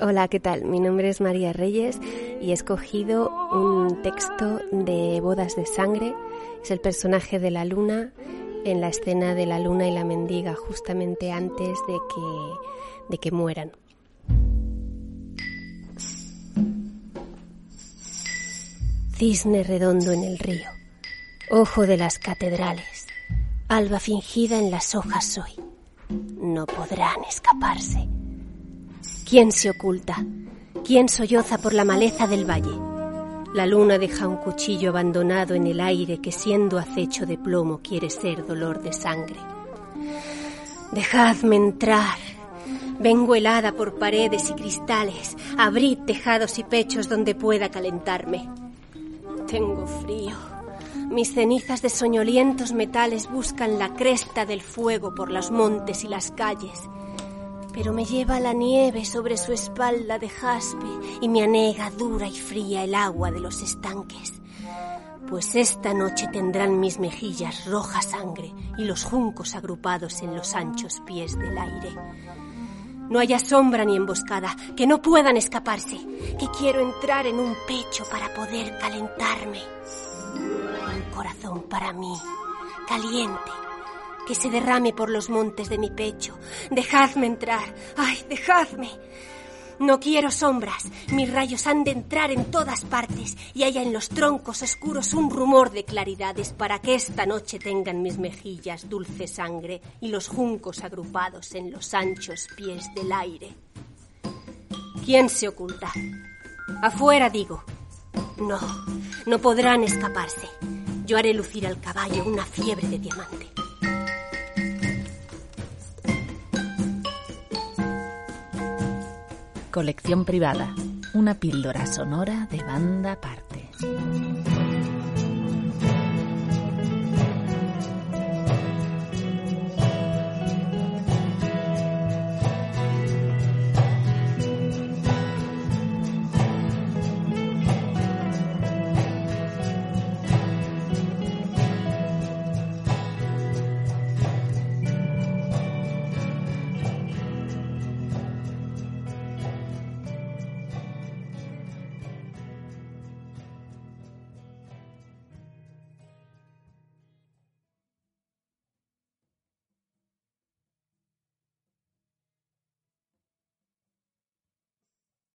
Hola, ¿qué tal? Mi nombre es María Reyes y he escogido un texto de Bodas de Sangre. Es el personaje de la luna en la escena de la luna y la mendiga, justamente antes de que, de que mueran. Cisne redondo en el río, ojo de las catedrales, alba fingida en las hojas soy. No podrán escaparse. ¿Quién se oculta? ¿Quién solloza por la maleza del valle? La luna deja un cuchillo abandonado en el aire que siendo acecho de plomo quiere ser dolor de sangre. Dejadme entrar. Vengo helada por paredes y cristales. Abrid tejados y pechos donde pueda calentarme. Tengo frío. Mis cenizas de soñolientos metales buscan la cresta del fuego por los montes y las calles pero me lleva la nieve sobre su espalda de jaspe y me anega dura y fría el agua de los estanques. Pues esta noche tendrán mis mejillas roja sangre y los juncos agrupados en los anchos pies del aire. No haya sombra ni emboscada, que no puedan escaparse, que quiero entrar en un pecho para poder calentarme. Un corazón para mí, caliente, que se derrame por los montes de mi pecho. Dejadme entrar. ¡Ay, dejadme! No quiero sombras. Mis rayos han de entrar en todas partes y haya en los troncos oscuros un rumor de claridades para que esta noche tengan mis mejillas dulce sangre y los juncos agrupados en los anchos pies del aire. ¿Quién se oculta? Afuera, digo. No, no podrán escaparse. Yo haré lucir al caballo una fiebre de diamante. Colección privada. Una píldora sonora de banda aparte.